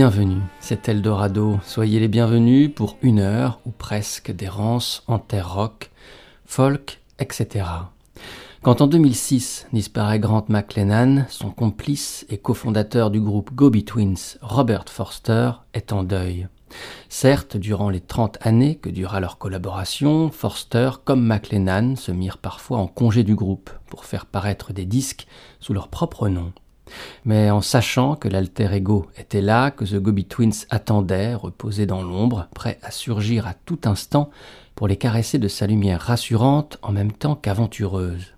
Bienvenus. C'est Eldorado. Soyez les bienvenus pour une heure ou presque d'errance en terre rock, folk, etc. Quand en 2006 disparaît Grant McLennan, son complice et cofondateur du groupe Gobi Twins, Robert Forster, est en deuil. Certes, durant les 30 années que dura leur collaboration, Forster comme McLennan se mirent parfois en congé du groupe pour faire paraître des disques sous leur propre nom. Mais en sachant que l'alter ego était là, que The Gobi Twins attendait, reposé dans l'ombre, prêt à surgir à tout instant pour les caresser de sa lumière rassurante en même temps qu'aventureuse.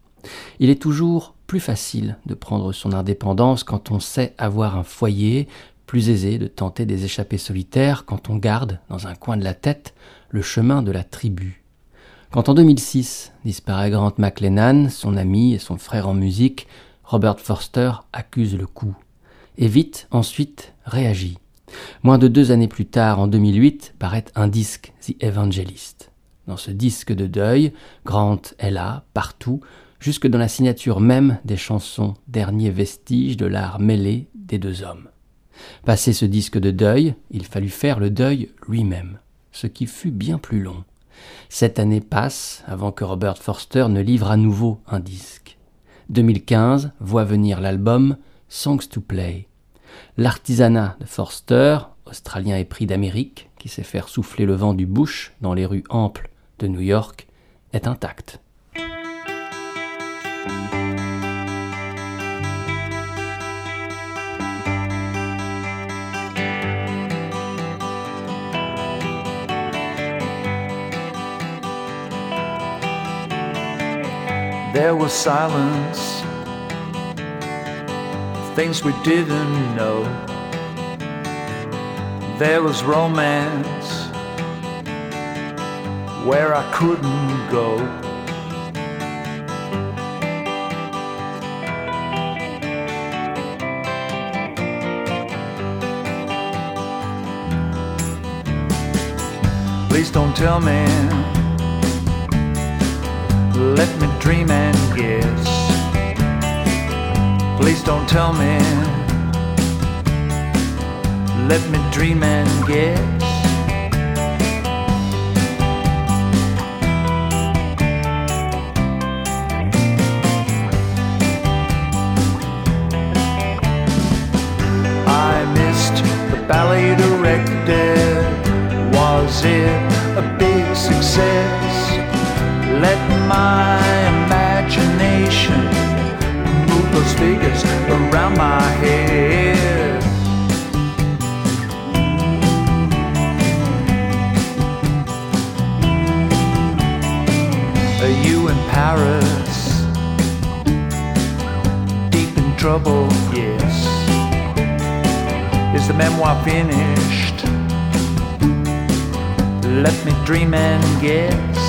Il est toujours plus facile de prendre son indépendance quand on sait avoir un foyer, plus aisé de tenter des échappées solitaires quand on garde, dans un coin de la tête, le chemin de la tribu. Quand en 2006 disparaît Grant McLennan, son ami et son frère en musique, Robert Forster accuse le coup. Et vite, ensuite, réagit. Moins de deux années plus tard, en 2008, paraît un disque, The Evangelist. Dans ce disque de deuil, Grant est là, partout, jusque dans la signature même des chansons, dernier vestige de l'art mêlé des deux hommes. Passé ce disque de deuil, il fallut faire le deuil lui-même, ce qui fut bien plus long. Sept années passent avant que Robert Forster ne livre à nouveau un disque. 2015 voit venir l'album Songs to Play. L'artisanat de Forster, australien épris d'Amérique, qui sait faire souffler le vent du bush dans les rues amples de New York, est intact. There was silence, things we didn't know. There was romance where I couldn't go. Please don't tell me let me dream and guess. Please don't tell me. Let me dream and guess. I missed the ballet directed. Was it a big success? Let my those figures around my head. Are you in Paris? Deep in trouble, yes. Is the memoir finished? Let me dream and guess.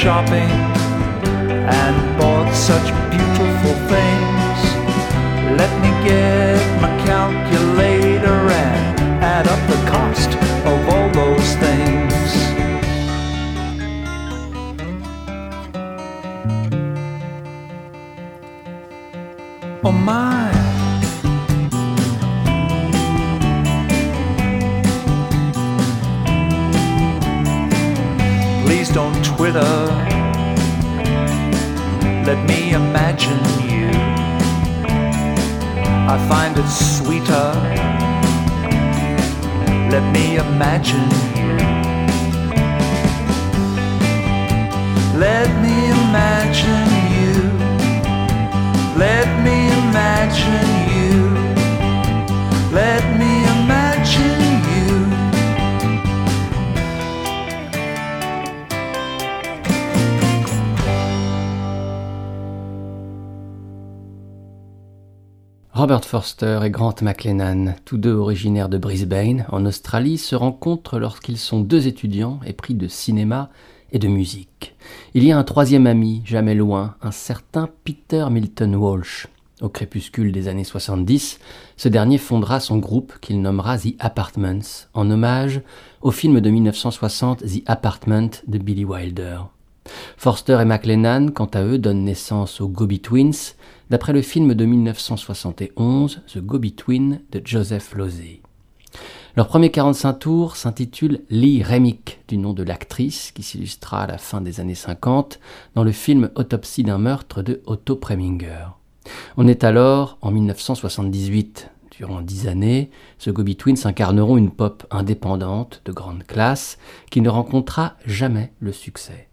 Shopping and bought such beautiful things. Let me Forster et Grant McLennan, tous deux originaires de Brisbane, en Australie, se rencontrent lorsqu'ils sont deux étudiants épris de cinéma et de musique. Il y a un troisième ami, jamais loin, un certain Peter Milton Walsh. Au crépuscule des années 70, ce dernier fondera son groupe qu'il nommera The Apartments, en hommage au film de 1960 The Apartment de Billy Wilder. Forster et McLennan, quant à eux, donnent naissance aux Gobi Twins, d'après le film de 1971 The Gobi Twin de Joseph Losey. Leur premier 45 tours s'intitule Lee Remick, du nom de l'actrice qui s'illustra à la fin des années 50 dans le film Autopsie d'un meurtre de Otto Preminger. On est alors en 1978. Durant dix années, ce Gobi Twins incarneront une pop indépendante de grande classe qui ne rencontra jamais le succès,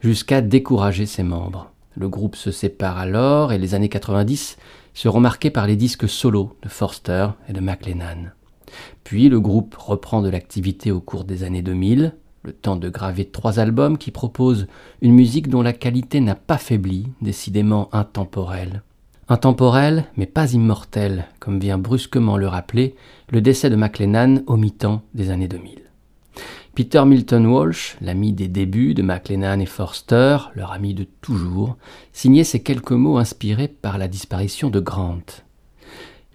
jusqu'à décourager ses membres. Le groupe se sépare alors et les années 90 seront marquées par les disques solos de Forster et de McLennan. Puis le groupe reprend de l'activité au cours des années 2000, le temps de graver trois albums qui proposent une musique dont la qualité n'a pas faibli, décidément intemporelle. Intemporel, mais pas immortel, comme vient brusquement le rappeler le décès de McLennan au mi-temps des années 2000. Peter Milton Walsh, l'ami des débuts de McLennan et Forster, leur ami de toujours, signait ces quelques mots inspirés par la disparition de Grant.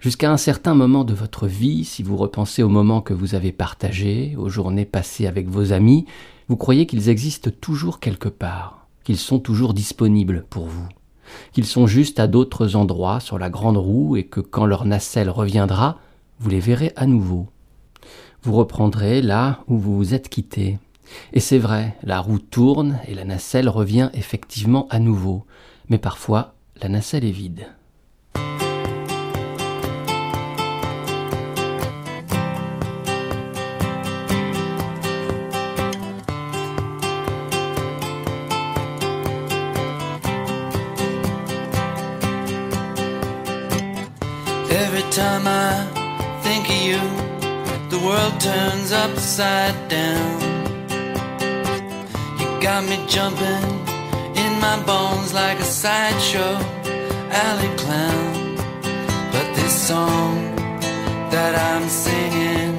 Jusqu'à un certain moment de votre vie, si vous repensez aux moments que vous avez partagés, aux journées passées avec vos amis, vous croyez qu'ils existent toujours quelque part, qu'ils sont toujours disponibles pour vous qu'ils sont juste à d'autres endroits sur la grande roue et que quand leur nacelle reviendra, vous les verrez à nouveau. Vous reprendrez là où vous vous êtes quitté. Et c'est vrai, la roue tourne et la nacelle revient effectivement à nouveau, mais parfois la nacelle est vide. The world turns upside down. You got me jumping in my bones like a sideshow alley clown. But this song that I'm singing,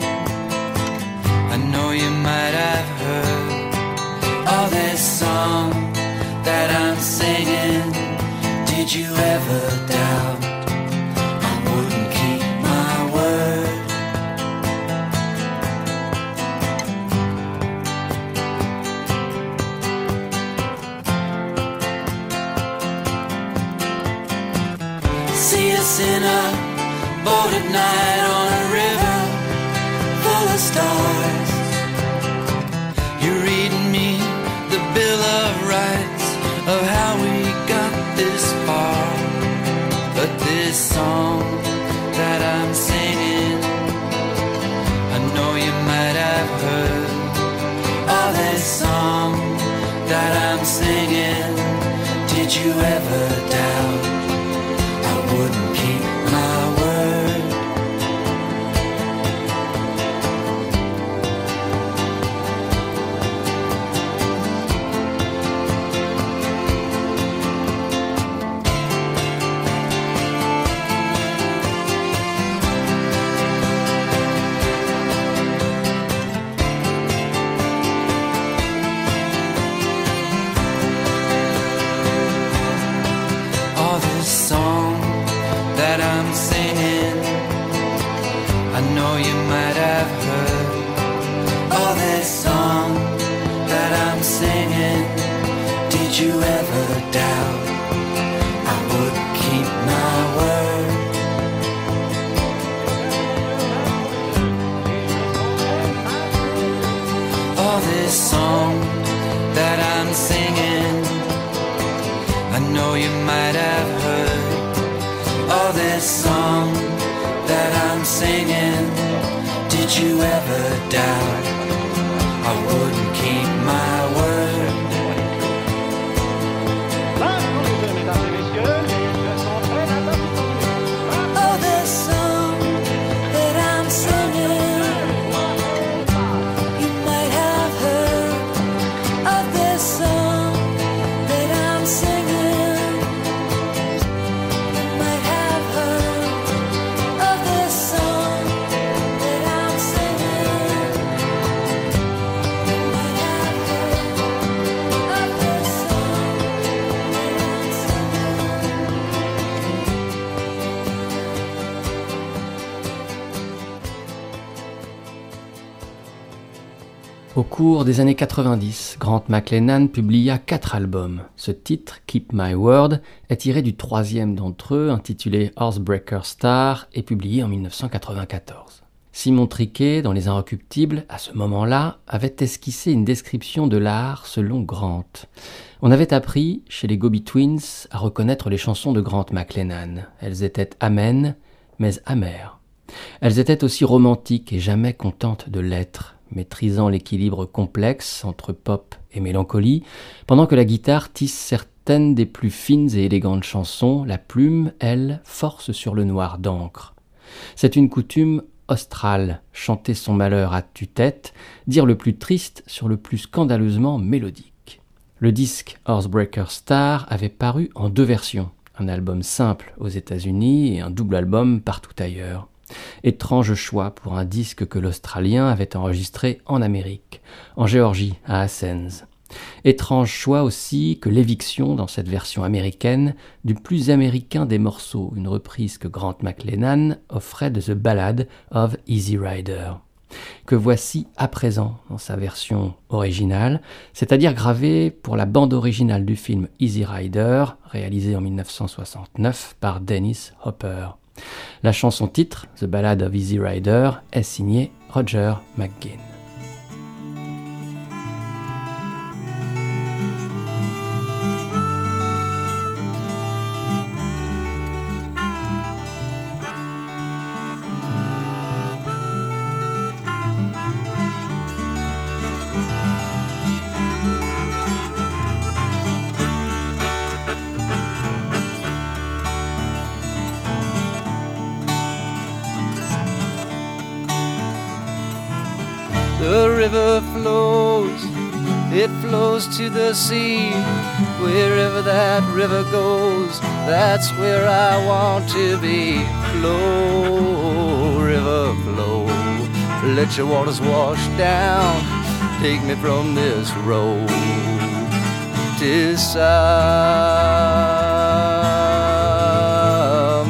I know you might have heard. Oh, this song that I'm singing, did you ever? Night never doubt I would keep my word. All this song that I'm singing, I know you might have heard. All this song that I'm singing, did you ever doubt? Cours des années 90, Grant McLennan publia quatre albums. Ce titre, Keep My Word, est tiré du troisième d'entre eux, intitulé Horsebreaker Star, et publié en 1994. Simon Triquet, dans Les Inrecuptibles, à ce moment-là, avait esquissé une description de l'art selon Grant. On avait appris, chez les Gobi Twins, à reconnaître les chansons de Grant McLennan. Elles étaient amènes, mais amères. Elles étaient aussi romantiques et jamais contentes de l'être maîtrisant l'équilibre complexe entre pop et mélancolie, pendant que la guitare tisse certaines des plus fines et élégantes chansons, la plume, elle, force sur le noir d'encre. C'est une coutume australe, chanter son malheur à tue-tête, dire le plus triste sur le plus scandaleusement mélodique. Le disque Horsebreaker Star avait paru en deux versions, un album simple aux États-Unis et un double album partout ailleurs. Étrange choix pour un disque que l'Australien avait enregistré en Amérique, en Géorgie, à Athens. Étrange choix aussi que l'éviction dans cette version américaine du plus américain des morceaux, une reprise que Grant McLennan offrait de The Ballad of Easy Rider, que voici à présent dans sa version originale, c'est-à-dire gravée pour la bande originale du film Easy Rider, réalisé en 1969 par Dennis Hopper. La chanson titre, The Ballad of Easy Rider, est signée Roger McGinn. Flows to the sea. Wherever that river goes, that's where I want to be. Flow, river, flow. Let your waters wash down. Take me from this road to some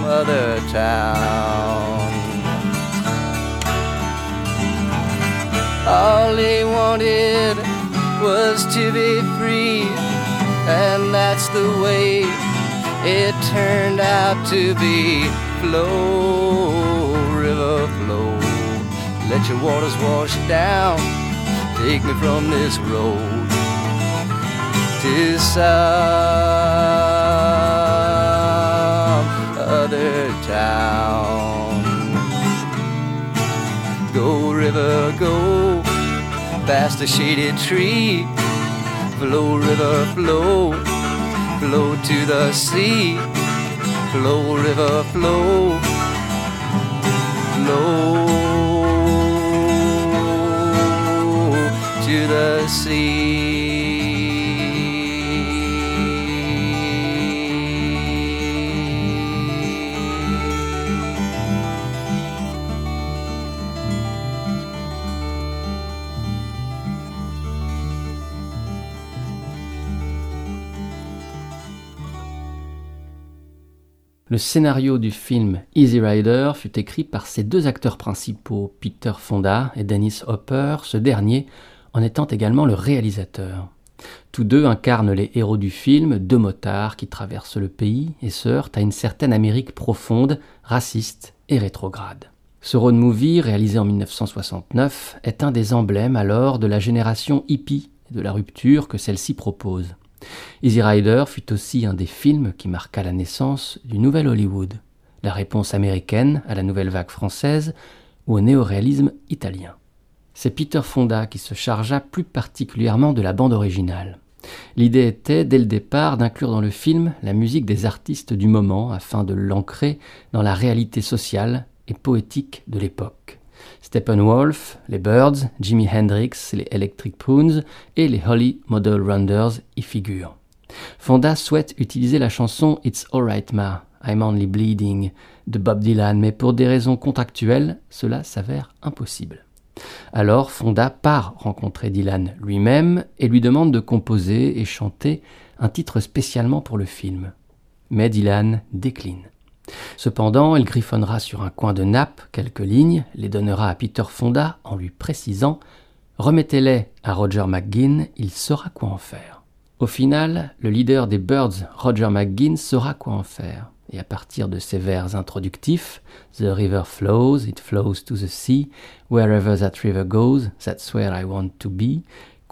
other town. All he wanted was to be free, and that's the way it turned out to be. Flow, river, flow, let your waters wash down. Take me from this road to some other town. Go, river, go past the shaded tree. Flow, river, flow, flow to the sea. Flow, river, flow, flow to the sea. Le scénario du film Easy Rider fut écrit par ses deux acteurs principaux, Peter Fonda et Dennis Hopper, ce dernier en étant également le réalisateur. Tous deux incarnent les héros du film, deux motards qui traversent le pays et se heurtent à une certaine Amérique profonde, raciste et rétrograde. Ce road movie, réalisé en 1969, est un des emblèmes alors de la génération hippie et de la rupture que celle-ci propose. Easy Rider fut aussi un des films qui marqua la naissance du nouvel Hollywood, la réponse américaine à la nouvelle vague française ou au néoréalisme italien. C'est Peter Fonda qui se chargea plus particulièrement de la bande originale. L'idée était, dès le départ, d'inclure dans le film la musique des artistes du moment afin de l'ancrer dans la réalité sociale et poétique de l'époque. Steppenwolf, les Birds, Jimi Hendrix, les Electric Prunes et les Holly Model Rounders y figurent. Fonda souhaite utiliser la chanson It's Alright Ma, I'm Only Bleeding de Bob Dylan, mais pour des raisons contractuelles, cela s'avère impossible. Alors Fonda part rencontrer Dylan lui-même et lui demande de composer et chanter un titre spécialement pour le film. Mais Dylan décline. Cependant, il griffonnera sur un coin de nappe quelques lignes, les donnera à Peter Fonda en lui précisant Remettez-les à Roger McGuinn, il saura quoi en faire. Au final, le leader des Birds, Roger McGuinn, saura quoi en faire. Et à partir de ces vers introductifs, The river flows, it flows to the sea, wherever that river goes, that's where I want to be,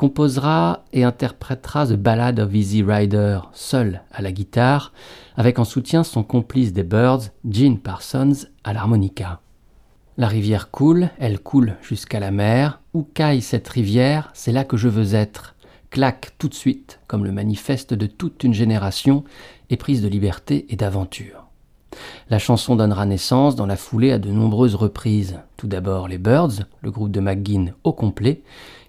composera et interprétera The Ballad of Easy Rider seul à la guitare, avec en soutien son complice des Birds, Gene Parsons, à l'harmonica. La rivière coule, elle coule jusqu'à la mer. Où caille cette rivière, c'est là que je veux être. Claque tout de suite, comme le manifeste de toute une génération, éprise de liberté et d'aventure. La chanson donnera naissance dans la foulée à de nombreuses reprises. Tout d'abord les Birds, le groupe de McGuinn au complet,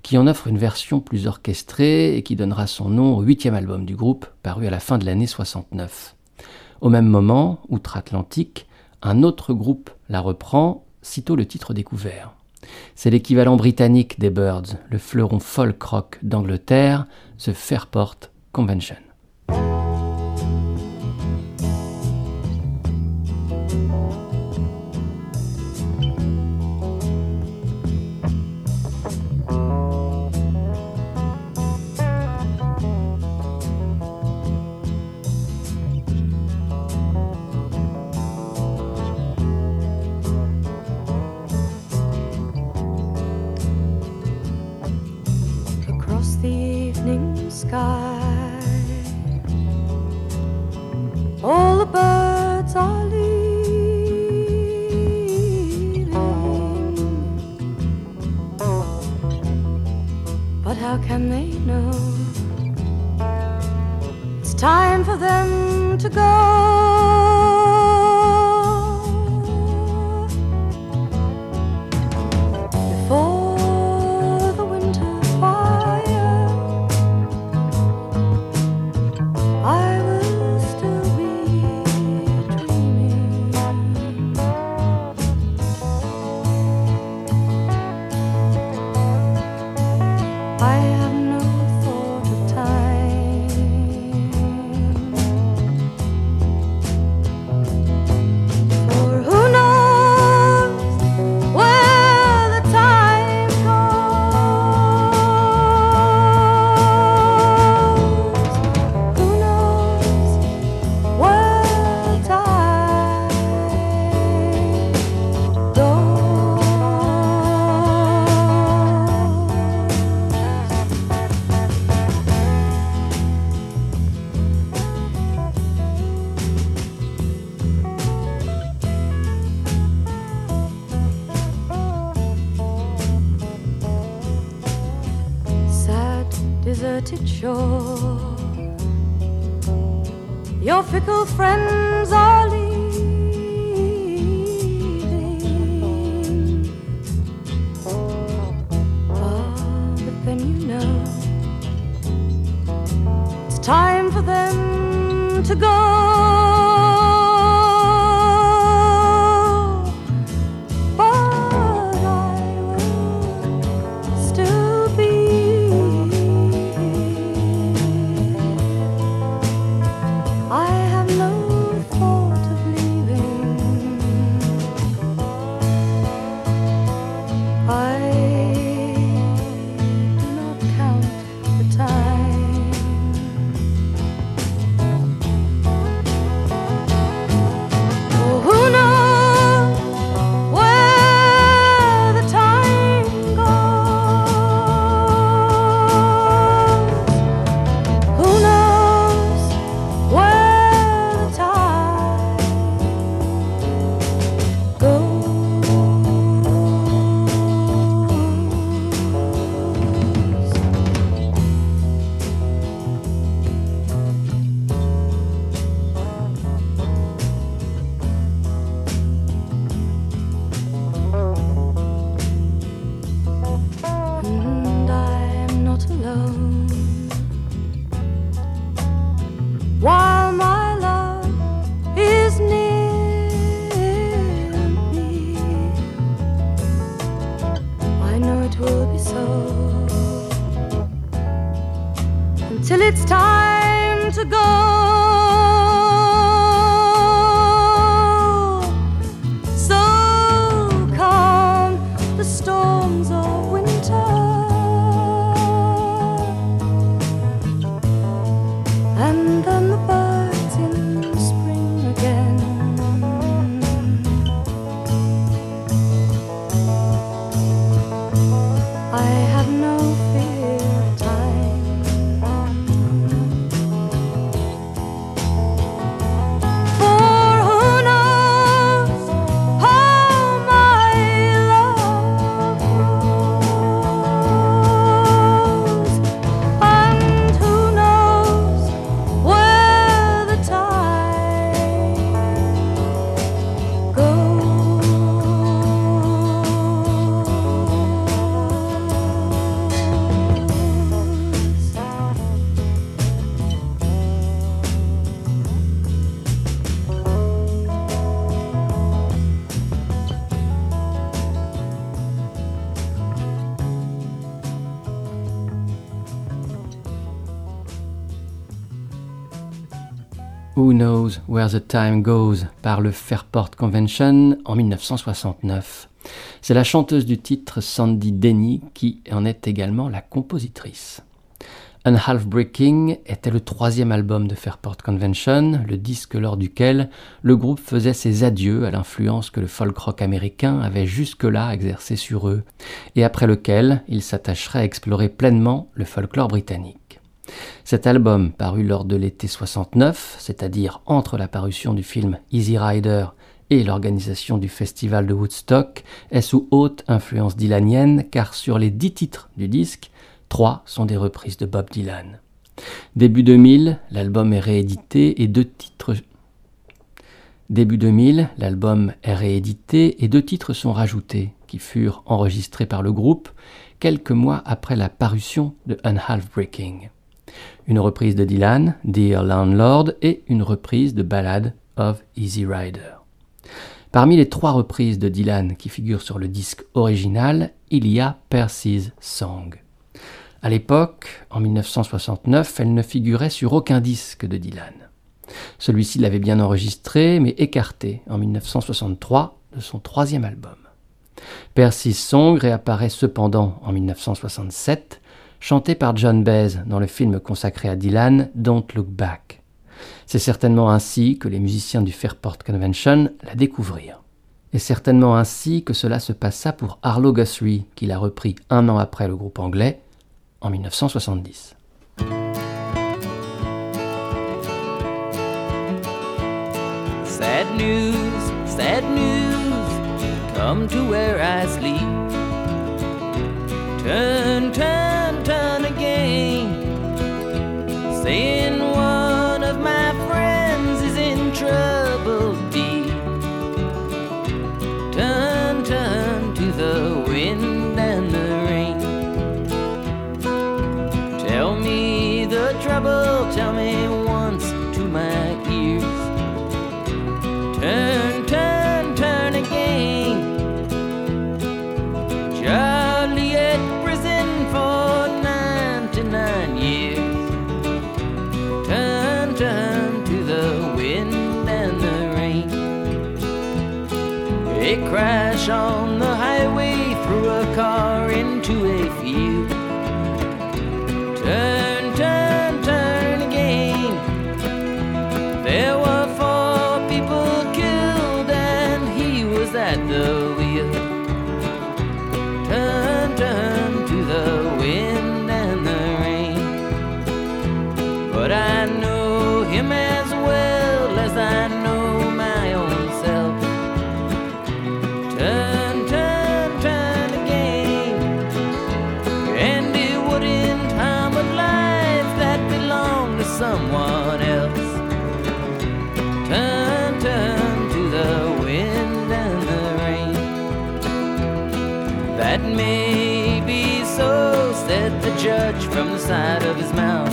qui en offre une version plus orchestrée et qui donnera son nom au huitième album du groupe, paru à la fin de l'année 69. Au même moment, outre-Atlantique, un autre groupe la reprend, sitôt le titre découvert. C'est l'équivalent britannique des Birds, le fleuron folk rock d'Angleterre, The Fairport Convention. Storms of And then the Where the Time Goes par le Fairport Convention en 1969. C'est la chanteuse du titre Sandy Denny qui en est également la compositrice. Un Half Breaking était le troisième album de Fairport Convention, le disque lors duquel le groupe faisait ses adieux à l'influence que le folk rock américain avait jusque-là exercé sur eux, et après lequel il s'attacherait à explorer pleinement le folklore britannique. Cet album, paru lors de l'été 69, c'est-à-dire entre la parution du film Easy Rider et l'organisation du festival de Woodstock, est sous haute influence dylanienne car sur les dix titres du disque, trois sont des reprises de Bob Dylan. Début 2000, l'album est réédité et deux titres Début 2000, l'album est réédité et deux titres sont rajoutés, qui furent enregistrés par le groupe quelques mois après la parution de Unhalf Breaking une reprise de Dylan, Dear Landlord, et une reprise de Ballad of Easy Rider. Parmi les trois reprises de Dylan qui figurent sur le disque original, il y a Percy's Song. À l'époque, en 1969, elle ne figurait sur aucun disque de Dylan. Celui-ci l'avait bien enregistré, mais écarté en 1963 de son troisième album. Percy's Song réapparaît cependant en 1967 chanté par John Baez dans le film consacré à Dylan, Don't Look Back. C'est certainement ainsi que les musiciens du Fairport Convention la découvrirent. Et certainement ainsi que cela se passa pour Arlo Guthrie, qui l'a repris un an après le groupe anglais, en 1970. Sad news, sad news, come to where I sleep. Turn, turn. turn again, saying one crash on the highway, side of his mouth.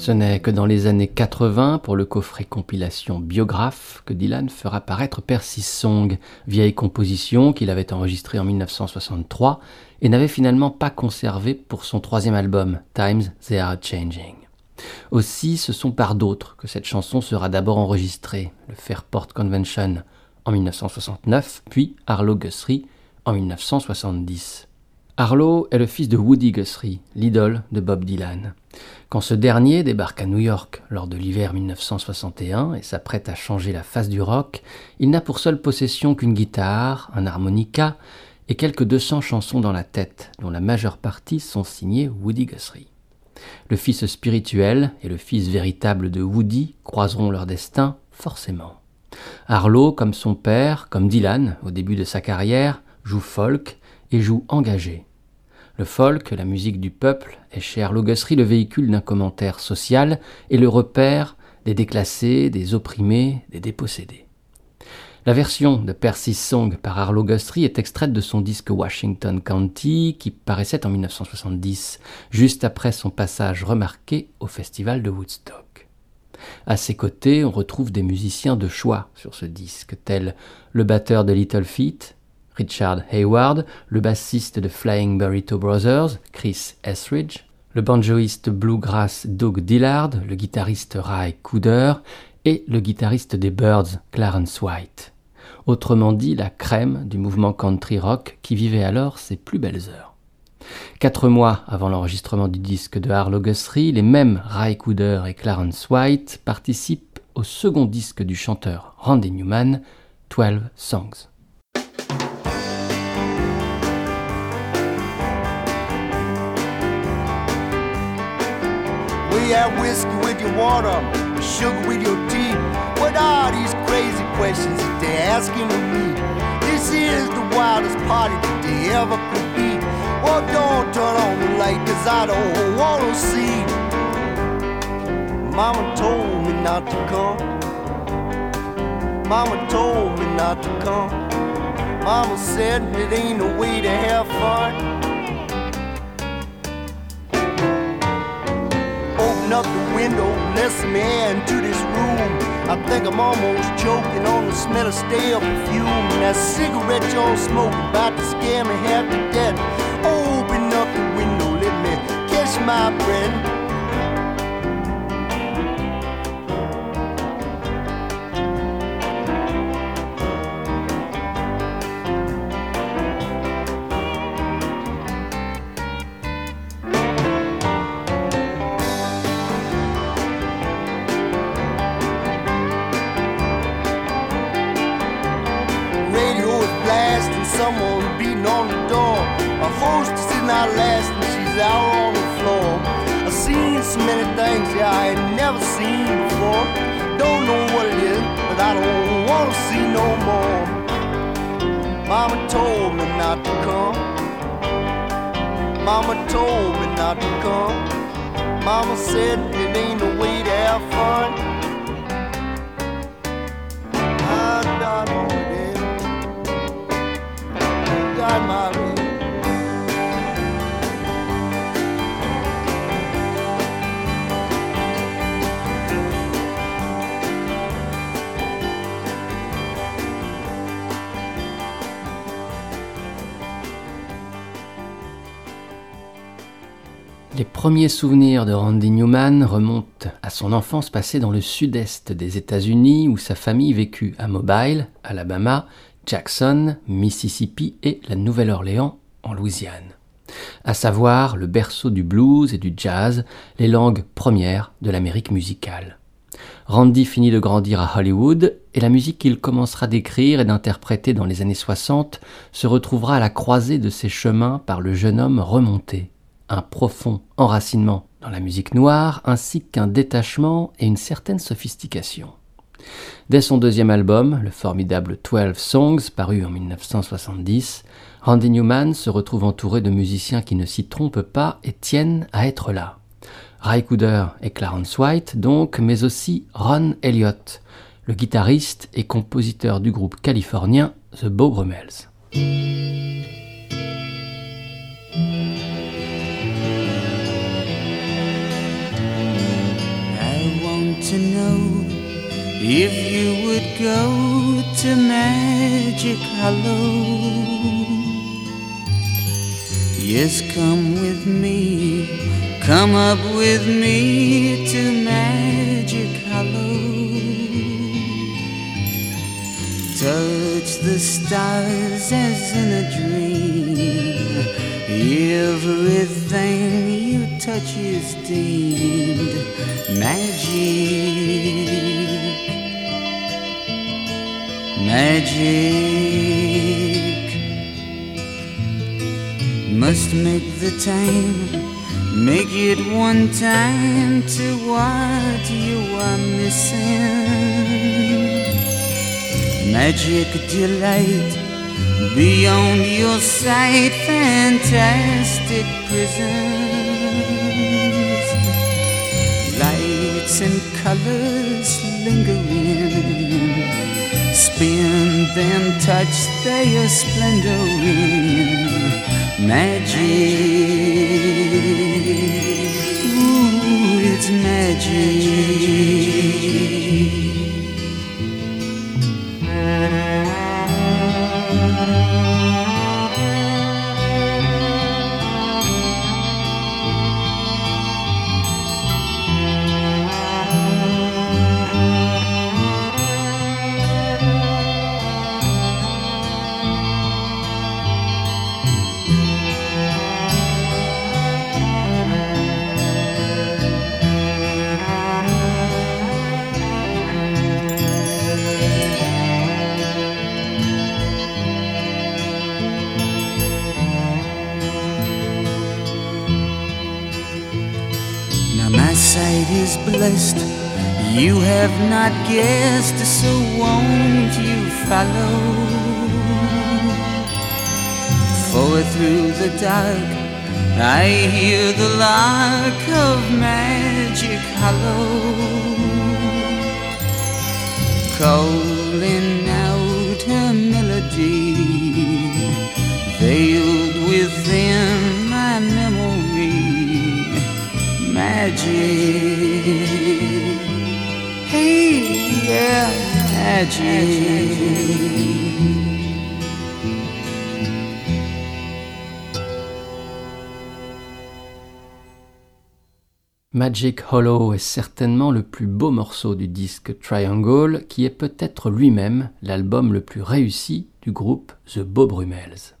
Ce n'est que dans les années 80, pour le coffret compilation Biographe, que Dylan fera paraître Percy Song, vieille composition qu'il avait enregistrée en 1963 et n'avait finalement pas conservée pour son troisième album, Times They Are Changing. Aussi, ce sont par d'autres que cette chanson sera d'abord enregistrée, le Fairport Convention en 1969, puis Arlo Guthrie en 1970. Arlo est le fils de Woody Guthrie, l'idole de Bob Dylan. Quand ce dernier débarque à New York lors de l'hiver 1961 et s'apprête à changer la face du rock, il n'a pour seule possession qu'une guitare, un harmonica et quelques 200 chansons dans la tête, dont la majeure partie sont signées Woody Guthrie. Le fils spirituel et le fils véritable de Woody croiseront leur destin forcément. Arlo, comme son père, comme Dylan au début de sa carrière, joue folk et joue engagé. Le folk, la musique du peuple, est chez Arlo Guthrie le véhicule d'un commentaire social et le repère des déclassés, des opprimés, des dépossédés. La version de Percy's Song par Arlo Guthrie est extraite de son disque Washington County qui paraissait en 1970, juste après son passage remarqué au festival de Woodstock. À ses côtés, on retrouve des musiciens de choix sur ce disque, tels le batteur de Little Feat, Richard Hayward, le bassiste de Flying Burrito Brothers, Chris Etheridge, le banjoïste bluegrass Doug Dillard, le guitariste Ray Cooder et le guitariste des Birds, Clarence White. Autrement dit, la crème du mouvement country rock qui vivait alors ses plus belles heures. Quatre mois avant l'enregistrement du disque de Harlow Guthrie, les mêmes Ray Cooder et Clarence White participent au second disque du chanteur Randy Newman, 12 Songs. We have whiskey with your water, sugar with your tea. What are these crazy questions that they're asking of me? This is the wildest party that they ever could be. Well, don't turn on the light, cause I don't wanna see. Mama told me not to come. Mama told me not to come. Mama said it ain't a way to have fun. Open up the window, let some air into this room. I think I'm almost choking on the smell of stale perfume. That cigarette y'all smoking about to scare me half to death. Open up the window, let me catch my breath. See no more. Mama told me not to come. Mama told me not to come. Mama said it ain't the way to have fun. I it. Got my premiers souvenirs de Randy Newman remontent à son enfance passée dans le sud-est des États-Unis où sa famille vécut à Mobile, Alabama, Jackson, Mississippi et la Nouvelle-Orléans en Louisiane. À savoir le berceau du blues et du jazz, les langues premières de l'Amérique musicale. Randy finit de grandir à Hollywood et la musique qu'il commencera d'écrire et d'interpréter dans les années 60 se retrouvera à la croisée de ses chemins par le jeune homme remonté un profond enracinement dans la musique noire, ainsi qu'un détachement et une certaine sophistication. Dès son deuxième album, le formidable Twelve Songs, paru en 1970, Randy Newman se retrouve entouré de musiciens qui ne s'y trompent pas et tiennent à être là. Ray Cooder et Clarence White donc, mais aussi Ron Elliott, le guitariste et compositeur du groupe californien The Beau to know if you would go to Magic Hollow. Yes, come with me, come up with me to Magic Hollow. Touch the stars as in a dream. Everything you touch is deemed magic. Magic must make the time, make it one time to what you are missing. Magic delight beyond your sight, fantastic prisons, lights and colors lingering. Spin them, touch their splendor in magic. Ooh, it's magic. You have not guessed, so won't you follow? For through the dark I hear the lark of magic hollow calling out her melody veiled within my memory magic. Magic. Magic Hollow est certainement le plus beau morceau du disque Triangle, qui est peut-être lui-même l'album le plus réussi du groupe The Bob Brummels.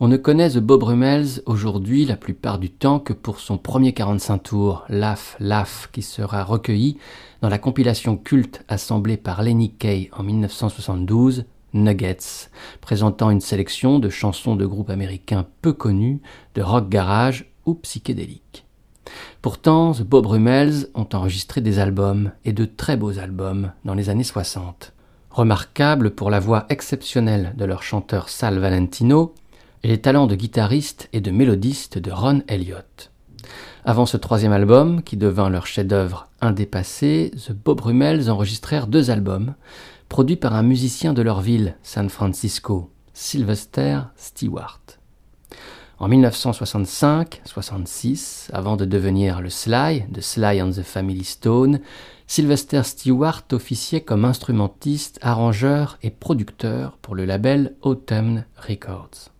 On ne connaît The Bob Brummels aujourd'hui la plupart du temps que pour son premier 45 tours, Laugh Laugh, qui sera recueilli dans la compilation culte assemblée par Lenny Kay en 1972, Nuggets, présentant une sélection de chansons de groupes américains peu connus, de rock garage ou psychédéliques. Pourtant, The Bob Brummels ont enregistré des albums, et de très beaux albums, dans les années 60. Remarquables pour la voix exceptionnelle de leur chanteur Sal Valentino, et les talents de guitariste et de mélodiste de Ron Elliott. Avant ce troisième album, qui devint leur chef-d'œuvre indépassé, The Bob Brummels enregistrèrent deux albums, produits par un musicien de leur ville, San Francisco, Sylvester Stewart. En 1965-66, avant de devenir le Sly, de Sly and the Family Stone, Sylvester Stewart officiait comme instrumentiste, arrangeur et producteur pour le label Autumn Records.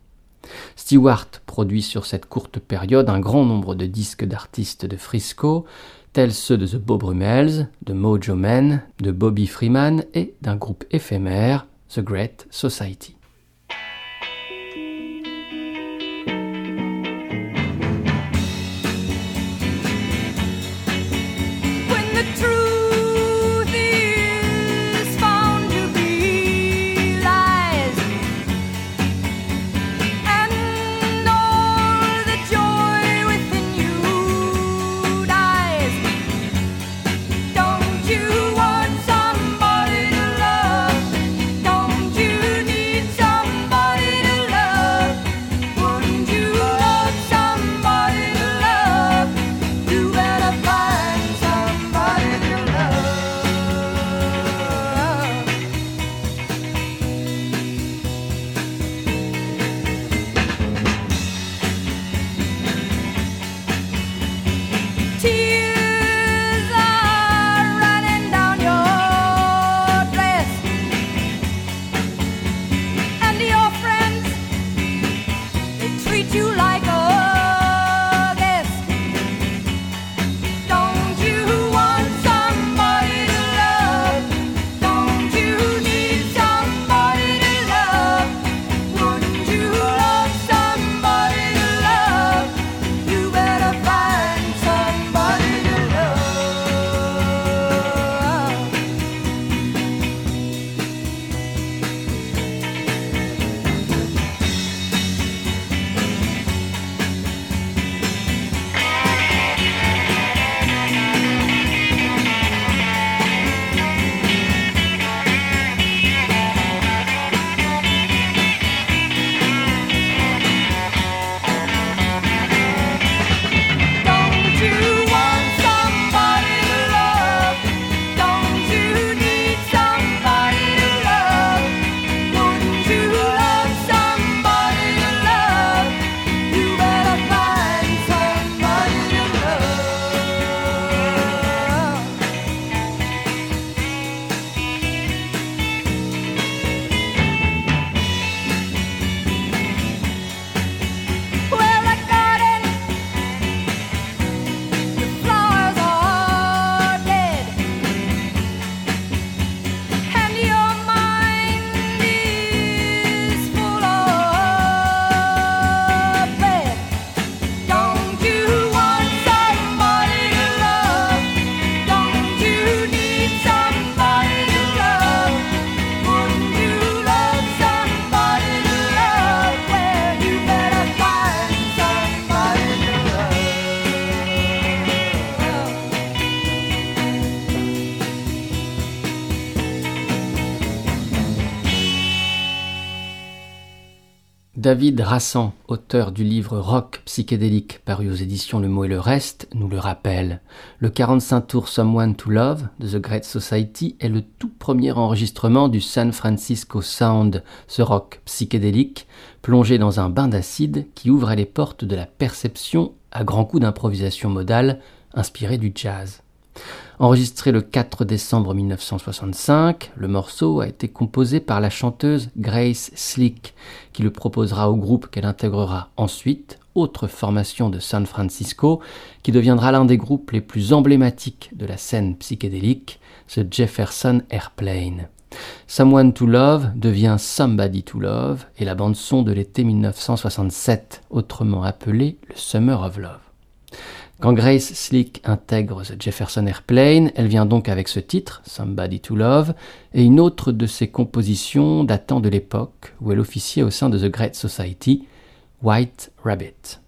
Stewart produit sur cette courte période un grand nombre de disques d'artistes de Frisco, tels ceux de The Bob Brummels, de Mojo Men, de Bobby Freeman et d'un groupe éphémère, The Great Society. David Rassan, auteur du livre Rock psychédélique paru aux éditions Le Mot et le Reste, nous le rappelle. Le 45 tours Someone to Love de The Great Society est le tout premier enregistrement du San Francisco Sound, ce rock psychédélique, plongé dans un bain d'acide qui ouvre les portes de la perception à grands coups d'improvisation modale inspirée du jazz. Enregistré le 4 décembre 1965, le morceau a été composé par la chanteuse Grace Slick, qui le proposera au groupe qu'elle intégrera ensuite, autre formation de San Francisco, qui deviendra l'un des groupes les plus emblématiques de la scène psychédélique, The Jefferson Airplane. Someone to Love devient Somebody to Love et la bande-son de l'été 1967, autrement appelée le Summer of Love. Quand Grace Slick intègre The Jefferson Airplane, elle vient donc avec ce titre, Somebody to Love, et une autre de ses compositions datant de l'époque où elle officiait au sein de The Great Society, White Rabbit.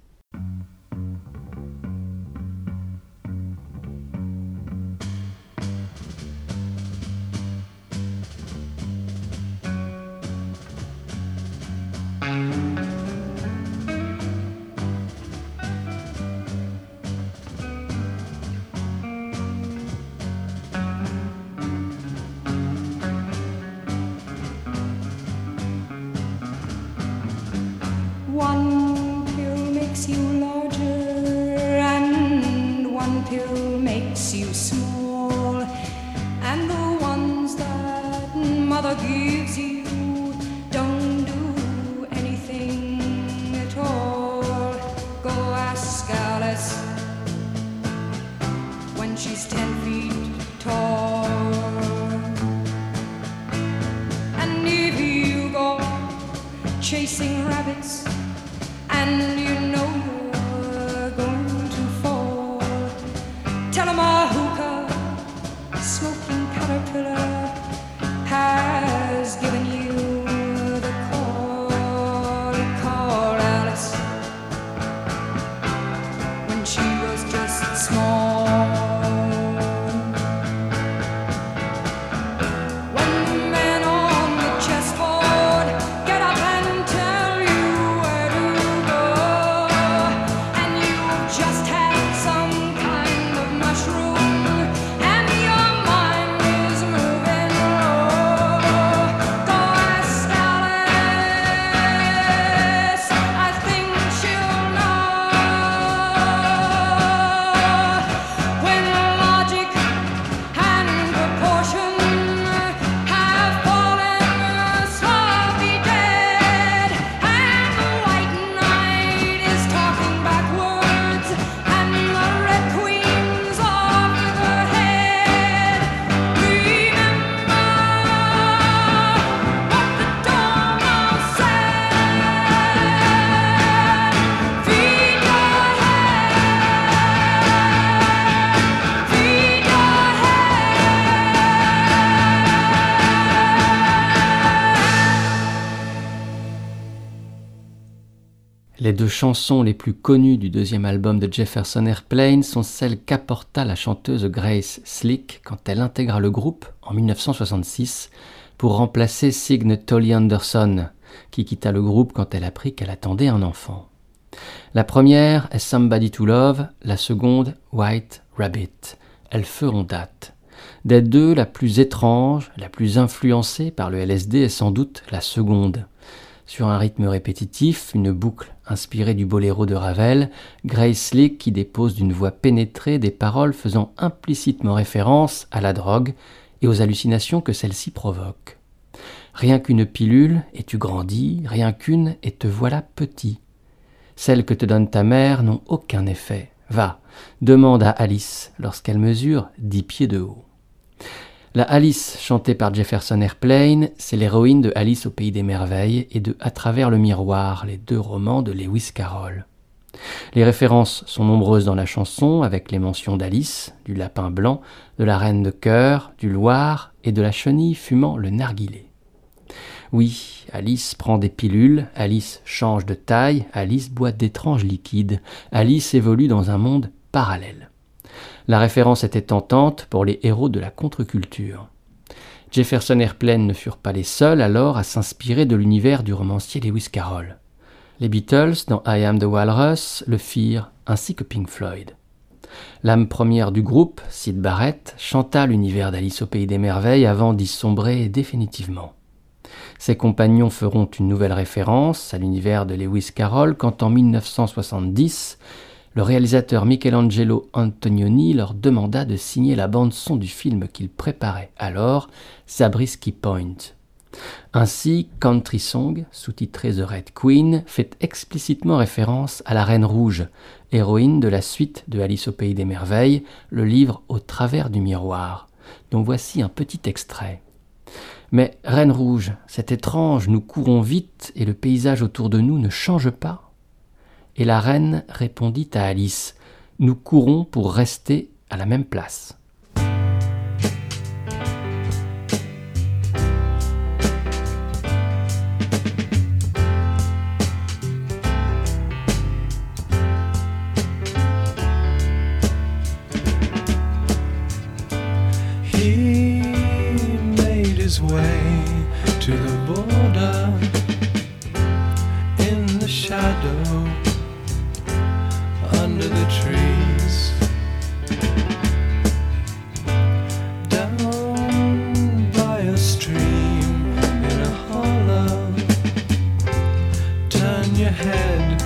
Deux chansons les plus connues du deuxième album de Jefferson Airplane sont celles qu'apporta la chanteuse Grace Slick quand elle intégra le groupe en 1966 pour remplacer Signe Tolly Anderson, qui quitta le groupe quand elle apprit qu'elle attendait un enfant. La première est Somebody to Love, la seconde White Rabbit. Elles feront date. Des deux, la plus étrange, la plus influencée par le LSD est sans doute la seconde. Sur un rythme répétitif, une boucle inspirée du boléro de Ravel, Grace Slick qui dépose d'une voix pénétrée des paroles faisant implicitement référence à la drogue et aux hallucinations que celle-ci provoque. Rien qu'une pilule et tu grandis, rien qu'une et te voilà petit. Celles que te donne ta mère n'ont aucun effet. Va, demande à Alice lorsqu'elle mesure dix pieds de haut. La Alice chantée par Jefferson Airplane, c'est l'héroïne de Alice au pays des merveilles et de À travers le miroir, les deux romans de Lewis Carroll. Les références sont nombreuses dans la chanson, avec les mentions d'Alice, du lapin blanc, de la reine de cœur, du Loir et de la chenille fumant le narguilé. Oui, Alice prend des pilules, Alice change de taille, Alice boit d'étranges liquides, Alice évolue dans un monde parallèle. La référence était tentante pour les héros de la contre-culture. Jefferson Airplane ne furent pas les seuls alors à s'inspirer de l'univers du romancier Lewis Carroll. Les Beatles, dans I Am the Walrus, le firent, ainsi que Pink Floyd. L'âme première du groupe, Sid Barrett, chanta l'univers d'Alice au pays des merveilles avant d'y sombrer définitivement. Ses compagnons feront une nouvelle référence à l'univers de Lewis Carroll quand en 1970, le réalisateur Michelangelo Antonioni leur demanda de signer la bande-son du film qu'il préparait alors, Zabriskie Point. Ainsi, Country Song, sous-titré The Red Queen, fait explicitement référence à la Reine Rouge, héroïne de la suite de Alice au Pays des Merveilles, le livre Au travers du miroir, dont voici un petit extrait. Mais Reine Rouge, c'est étrange, nous courons vite et le paysage autour de nous ne change pas? Et la reine répondit à Alice Nous courons pour rester à la même place. Your head,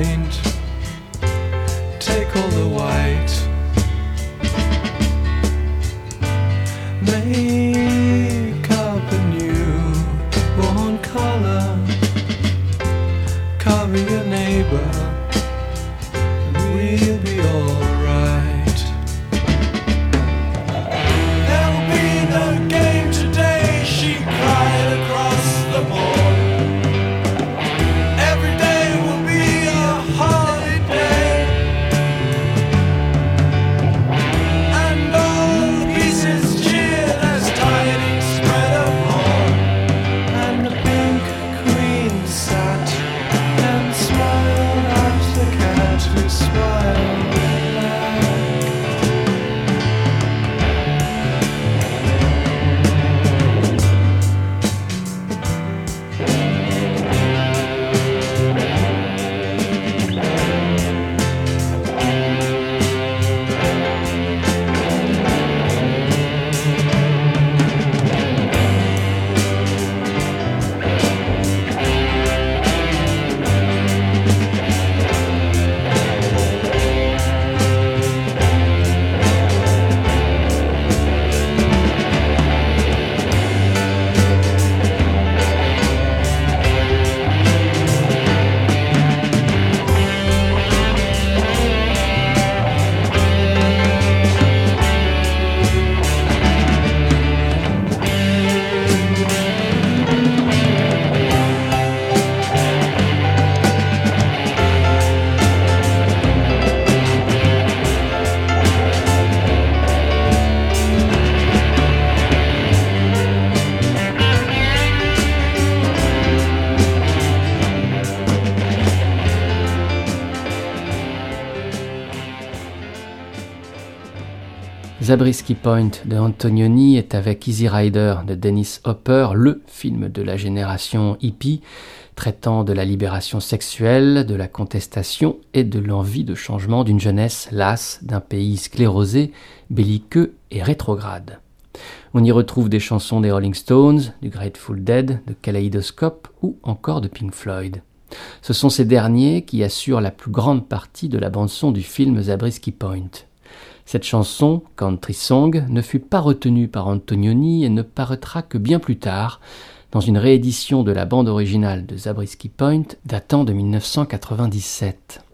red Zabriskie Point de Antonioni est avec Easy Rider de Dennis Hopper, le film de la génération hippie, traitant de la libération sexuelle, de la contestation et de l'envie de changement d'une jeunesse lasse d'un pays sclérosé, belliqueux et rétrograde. On y retrouve des chansons des Rolling Stones, du Grateful Dead, de Kaleidoscope ou encore de Pink Floyd. Ce sont ces derniers qui assurent la plus grande partie de la bande-son du film Zabriskie Point. Cette chanson, Country Song, ne fut pas retenue par Antonioni et ne paraîtra que bien plus tard, dans une réédition de la bande originale de Zabriskie Point datant de 1997.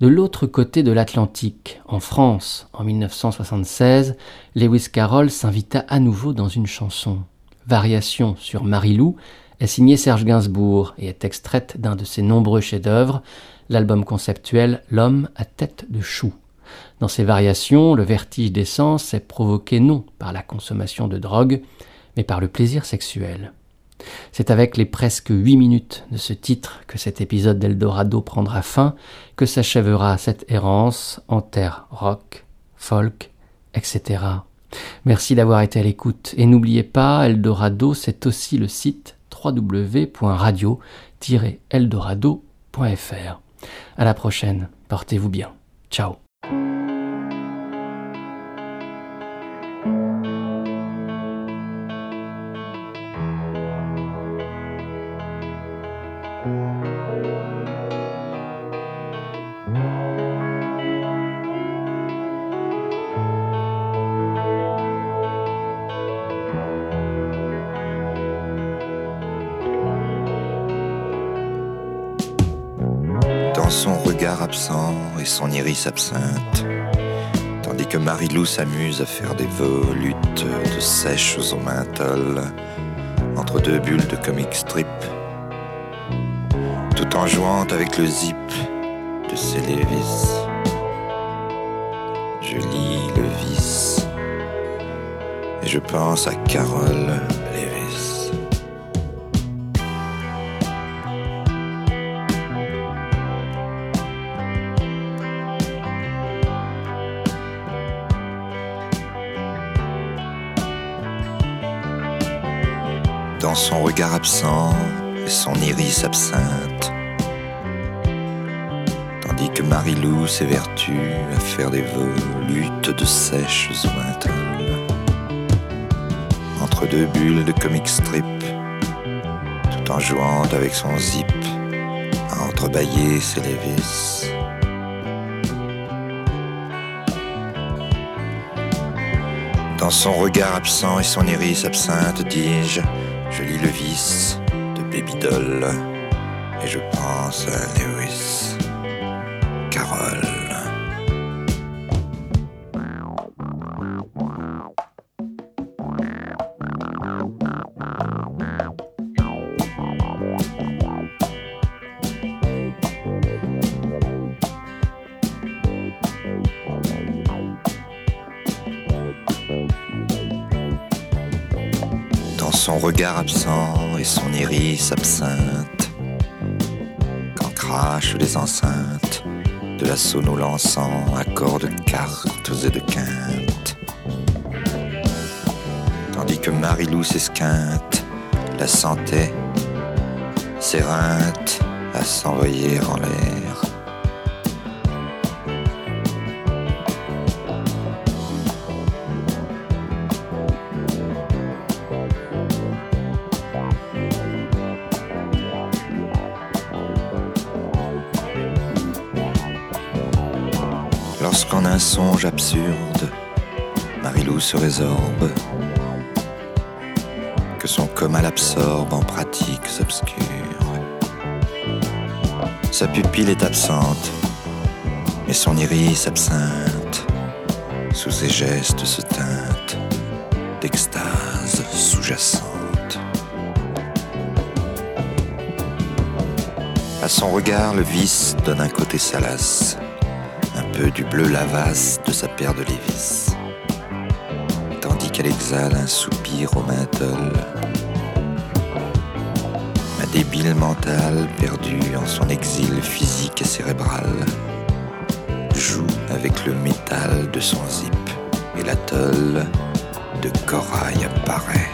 De l'autre côté de l'Atlantique, en France, en 1976, Lewis Carroll s'invita à nouveau dans une chanson. Variation sur Marilou est signée Serge Gainsbourg et est extraite d'un de ses nombreux chefs-d'œuvre, l'album conceptuel L'homme à tête de chou. Dans ces variations, le vertige des sens est provoqué non par la consommation de drogue, mais par le plaisir sexuel. C'est avec les presque huit minutes de ce titre que cet épisode d'Eldorado prendra fin, que s'achèvera cette errance en terre rock, folk, etc. Merci d'avoir été à l'écoute et n'oubliez pas, Eldorado, c'est aussi le site www.radio-eldorado.fr. À la prochaine, portez-vous bien. Ciao. Regard absent et son iris absinthe, tandis que Marilou s'amuse à faire des volutes de sèches au menthol entre deux bulles de comic strip, tout en jouant avec le zip de ses Lévis. Je lis le vice. Et je pense à Carole regard absent et son iris absinthe, tandis que Marilou s'évertue à faire des volutes de sèches menthol, entre deux bulles de comic strip, tout en jouant avec son zip, à entrebâiller ses lévis. Dans son regard absent et son iris absinthe, dis-je, je lis le vice de Baby Doll et je pense à Lewis. Son regard absent et son iris absinthe, quand crachent les enceintes de la sono lançant accords de cartes et de quintes, tandis que Marilou s'esquinte, la sentait, s'éreinte à s'envoyer en l'air. Songe absurde, Marilou se résorbe, que son coma l'absorbe en pratiques obscures. Sa pupille est absente, mais son iris absinthe, sous ses gestes se teinte d'extase sous-jacente. À son regard, le vice donne un côté salace du bleu lavasse de sa paire de Lévis, tandis qu'elle exhale un soupir au menthol. Ma débile mentale, perdue en son exil physique et cérébral, joue avec le métal de son zip et l'atoll de corail apparaît.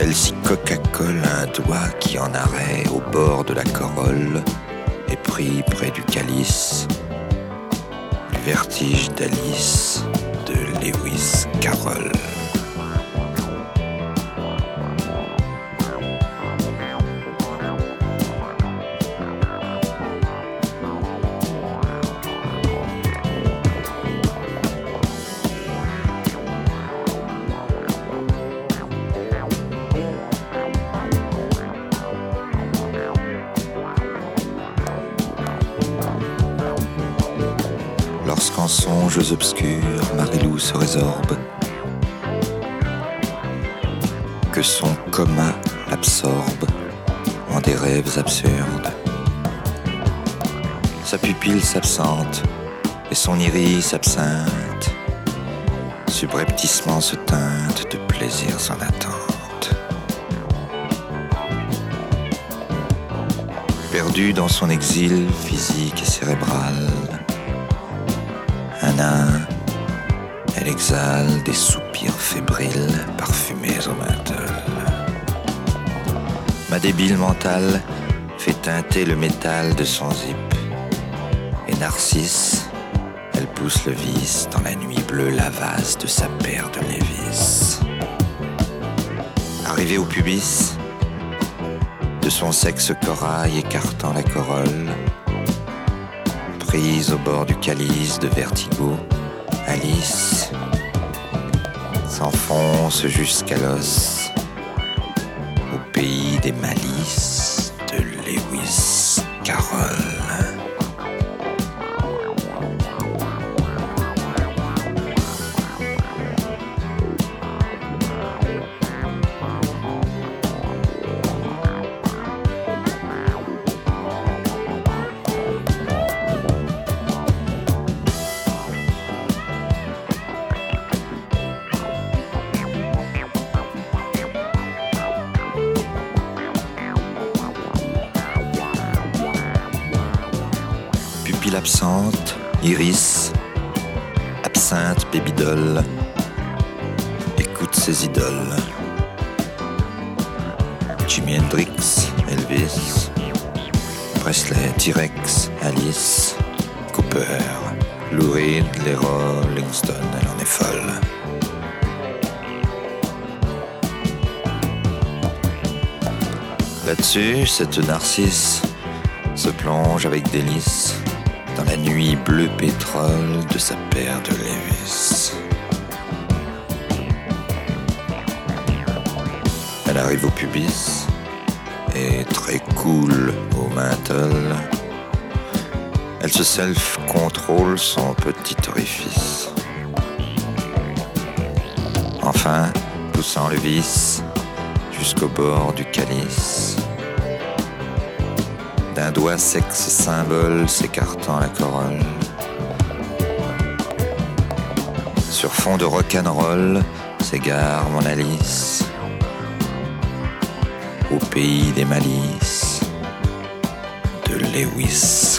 Elle s'y coca-colle un doigt qui en arrêt au bord de la corolle et pris près du calice vertige d'Alice de Lewis Carroll. Songes obscurs Marilou se résorbe, que son coma absorbe en des rêves absurdes. Sa pupille s'absente et son iris absinthe, subrepticement se teinte de plaisirs en attente. Perdu dans son exil physique et cérébral, elle exhale des soupirs fébriles parfumés au menthol. Ma débile mentale fait teinter le métal de son zip. Et Narcisse, elle pousse le vice dans la nuit bleue lavasse de sa paire de Lévis. Arrivée au pubis, de son sexe corail écartant la corolle, prise au bord du calice de vertigo, Alice s'enfonce jusqu'à l'os absente, iris, absinthe, babydoll. Écoute ses idoles. Jimi Hendrix, Elvis, Presley, T-Rex, Alice, Cooper, Lou Reed, les Rolling elle en est folle. Là-dessus, cette narcisse se plonge avec délice la nuit bleu pétrole de sa paire de Lévis. Elle arrive au pubis et très cool au menthol. Elle se self-contrôle son petit orifice. Enfin, poussant le vis jusqu'au bord du calice. D'un doigt sexe symbole s'écartant la corolle. Sur fond de rock'n'roll s'égare mon Alice. Au pays des malices de Lewis.